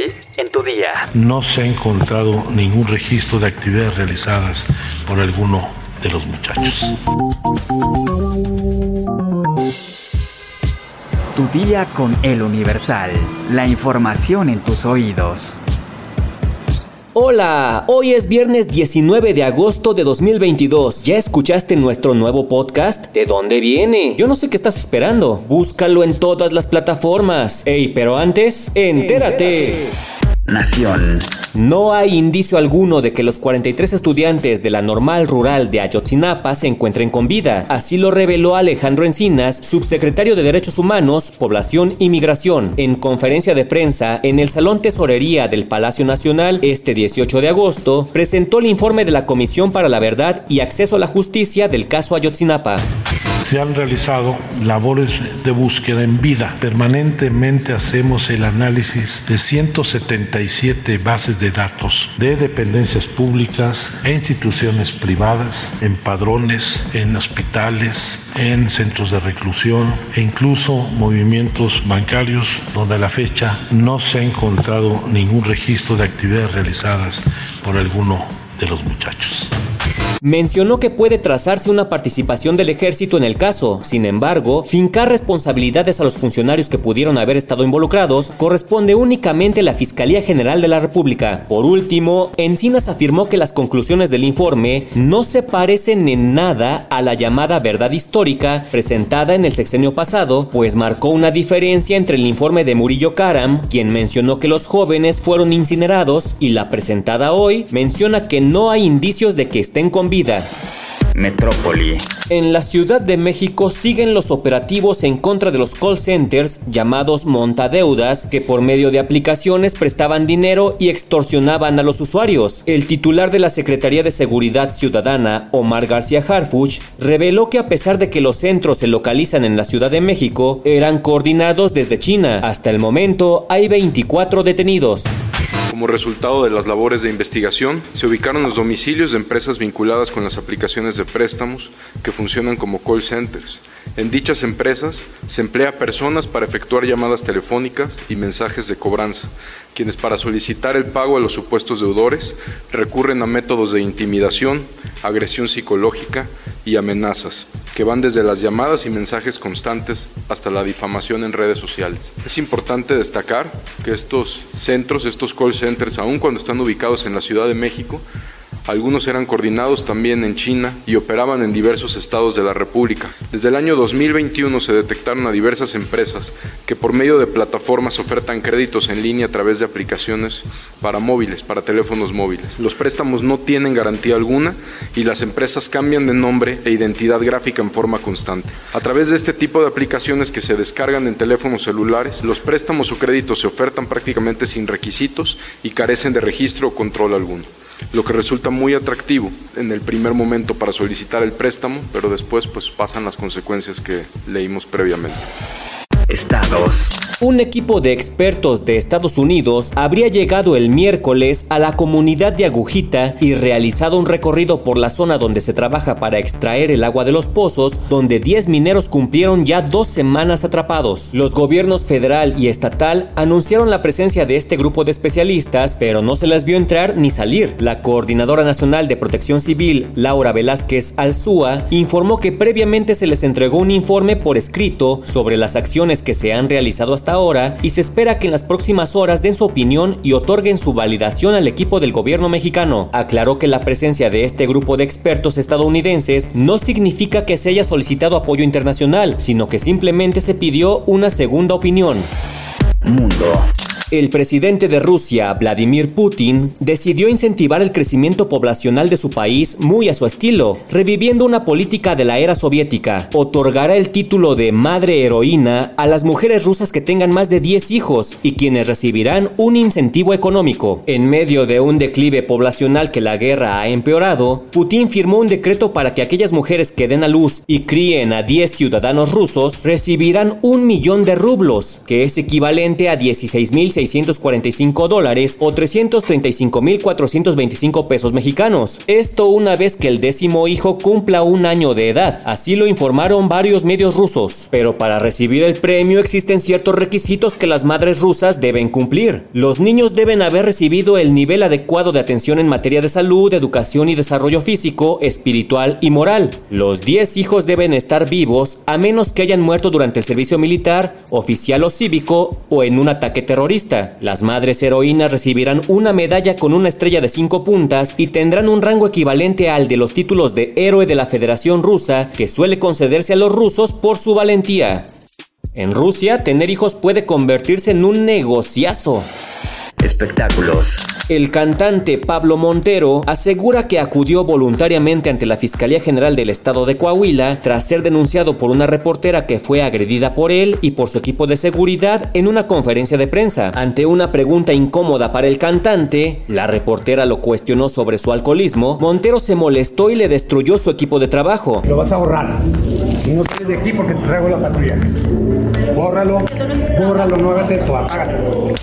hoy en tu día. No se ha encontrado ningún registro de actividades realizadas por alguno de los muchachos. Tu día con el Universal. La información en tus oídos. Hola, hoy es viernes 19 de agosto de 2022. ¿Ya escuchaste nuestro nuevo podcast? ¿De dónde viene? Yo no sé qué estás esperando. Búscalo en todas las plataformas. Ey, pero antes, entérate. Nación. No hay indicio alguno de que los 43 estudiantes de la normal rural de Ayotzinapa se encuentren con vida. Así lo reveló Alejandro Encinas, subsecretario de Derechos Humanos, Población y Migración, en conferencia de prensa en el Salón Tesorería del Palacio Nacional este 18 de agosto, presentó el informe de la Comisión para la Verdad y Acceso a la Justicia del caso Ayotzinapa se han realizado labores de búsqueda en vida. Permanentemente hacemos el análisis de 177 bases de datos de dependencias públicas e instituciones privadas, en padrones, en hospitales, en centros de reclusión e incluso movimientos bancarios donde a la fecha no se ha encontrado ningún registro de actividades realizadas por alguno de los muchachos. Mencionó que puede trazarse una participación del ejército en el caso, sin embargo, fincar responsabilidades a los funcionarios que pudieron haber estado involucrados corresponde únicamente a la Fiscalía General de la República. Por último, Encinas afirmó que las conclusiones del informe no se parecen en nada a la llamada verdad histórica presentada en el sexenio pasado, pues marcó una diferencia entre el informe de Murillo Karam, quien mencionó que los jóvenes fueron incinerados, y la presentada hoy menciona que no hay indicios de que estén vida. Metrópoli. En la Ciudad de México siguen los operativos en contra de los call centers llamados montadeudas que por medio de aplicaciones prestaban dinero y extorsionaban a los usuarios. El titular de la Secretaría de Seguridad Ciudadana, Omar García Harfuch, reveló que a pesar de que los centros se localizan en la Ciudad de México, eran coordinados desde China. Hasta el momento hay 24 detenidos. Como resultado de las labores de investigación, se ubicaron los domicilios de empresas vinculadas con las aplicaciones de préstamos que funcionan como call centers. En dichas empresas se emplea personas para efectuar llamadas telefónicas y mensajes de cobranza, quienes para solicitar el pago a los supuestos deudores recurren a métodos de intimidación, agresión psicológica y amenazas, que van desde las llamadas y mensajes constantes hasta la difamación en redes sociales. Es importante destacar que estos centros, estos call centers, aun cuando están ubicados en la Ciudad de México, algunos eran coordinados también en China y operaban en diversos estados de la República. Desde el año 2021 se detectaron a diversas empresas que por medio de plataformas ofertan créditos en línea a través de aplicaciones para móviles, para teléfonos móviles. Los préstamos no tienen garantía alguna y las empresas cambian de nombre e identidad gráfica en forma constante. A través de este tipo de aplicaciones que se descargan en teléfonos celulares, los préstamos o créditos se ofertan prácticamente sin requisitos y carecen de registro o control alguno lo que resulta muy atractivo en el primer momento para solicitar el préstamo, pero después pues pasan las consecuencias que leímos previamente. Estados. Un equipo de expertos de Estados Unidos habría llegado el miércoles a la comunidad de Agujita y realizado un recorrido por la zona donde se trabaja para extraer el agua de los pozos, donde 10 mineros cumplieron ya dos semanas atrapados. Los gobiernos federal y estatal anunciaron la presencia de este grupo de especialistas, pero no se las vio entrar ni salir. La Coordinadora Nacional de Protección Civil, Laura Velázquez Alzúa, informó que previamente se les entregó un informe por escrito sobre las acciones que se han realizado hasta ahora y se espera que en las próximas horas den su opinión y otorguen su validación al equipo del gobierno mexicano. Aclaró que la presencia de este grupo de expertos estadounidenses no significa que se haya solicitado apoyo internacional, sino que simplemente se pidió una segunda opinión. El presidente de Rusia, Vladimir Putin, decidió incentivar el crecimiento poblacional de su país muy a su estilo, reviviendo una política de la era soviética. Otorgará el título de madre heroína a las mujeres rusas que tengan más de 10 hijos y quienes recibirán un incentivo económico. En medio de un declive poblacional que la guerra ha empeorado, Putin firmó un decreto para que aquellas mujeres que den a luz y críen a 10 ciudadanos rusos recibirán un millón de rublos, que es equivalente a 16.000 645 dólares o 335.425 pesos mexicanos. Esto una vez que el décimo hijo cumpla un año de edad. Así lo informaron varios medios rusos. Pero para recibir el premio existen ciertos requisitos que las madres rusas deben cumplir. Los niños deben haber recibido el nivel adecuado de atención en materia de salud, educación y desarrollo físico, espiritual y moral. Los 10 hijos deben estar vivos a menos que hayan muerto durante el servicio militar, oficial o cívico o en un ataque terrorista. Las madres heroínas recibirán una medalla con una estrella de 5 puntas y tendrán un rango equivalente al de los títulos de héroe de la Federación Rusa que suele concederse a los rusos por su valentía. En Rusia, tener hijos puede convertirse en un negociazo. Espectáculos. El cantante Pablo Montero asegura que acudió voluntariamente ante la Fiscalía General del Estado de Coahuila tras ser denunciado por una reportera que fue agredida por él y por su equipo de seguridad en una conferencia de prensa. Ante una pregunta incómoda para el cantante, la reportera lo cuestionó sobre su alcoholismo, Montero se molestó y le destruyó su equipo de trabajo. Lo vas a borrar. Y no de aquí porque te traigo la patrulla. Bórralo, bórralo, no hagas eso, apágalo.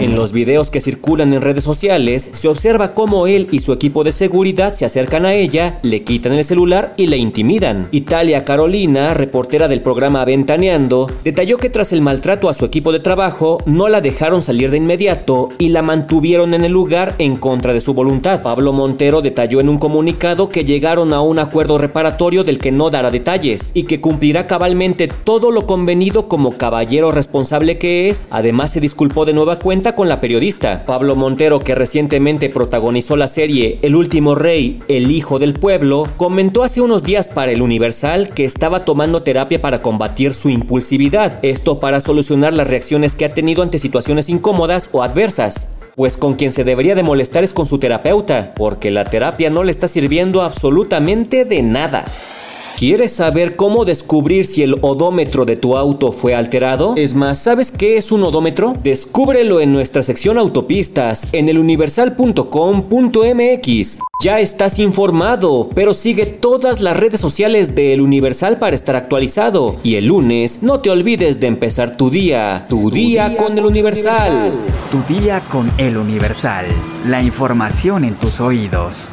En los videos que circulan en redes sociales, se observa cómo él y su equipo de seguridad se acercan a ella, le quitan el celular y le intimidan. Italia Carolina, reportera del programa Ventaneando, detalló que tras el maltrato a su equipo de trabajo, no la dejaron salir de inmediato y la mantuvieron en el lugar en contra de su voluntad. Pablo Montero detalló en un comunicado que llegaron a un acuerdo reparatorio del que no dará detalles y que cumplirá cabalmente todo lo convenido como caballero responsable que es, además se disculpó de nueva cuenta con la periodista. Pablo Montero, que recientemente protagonizó la serie El último rey, el hijo del pueblo, comentó hace unos días para el Universal que estaba tomando terapia para combatir su impulsividad, esto para solucionar las reacciones que ha tenido ante situaciones incómodas o adversas. Pues con quien se debería de molestar es con su terapeuta, porque la terapia no le está sirviendo absolutamente de nada. ¿Quieres saber cómo descubrir si el odómetro de tu auto fue alterado? Es más, ¿sabes qué es un odómetro? Descúbrelo en nuestra sección autopistas en eluniversal.com.mx. Ya estás informado, pero sigue todas las redes sociales de El Universal para estar actualizado. Y el lunes no te olvides de empezar tu día, tu, día, día, con El Universal. Tu día con El Universal. La información en tus oídos.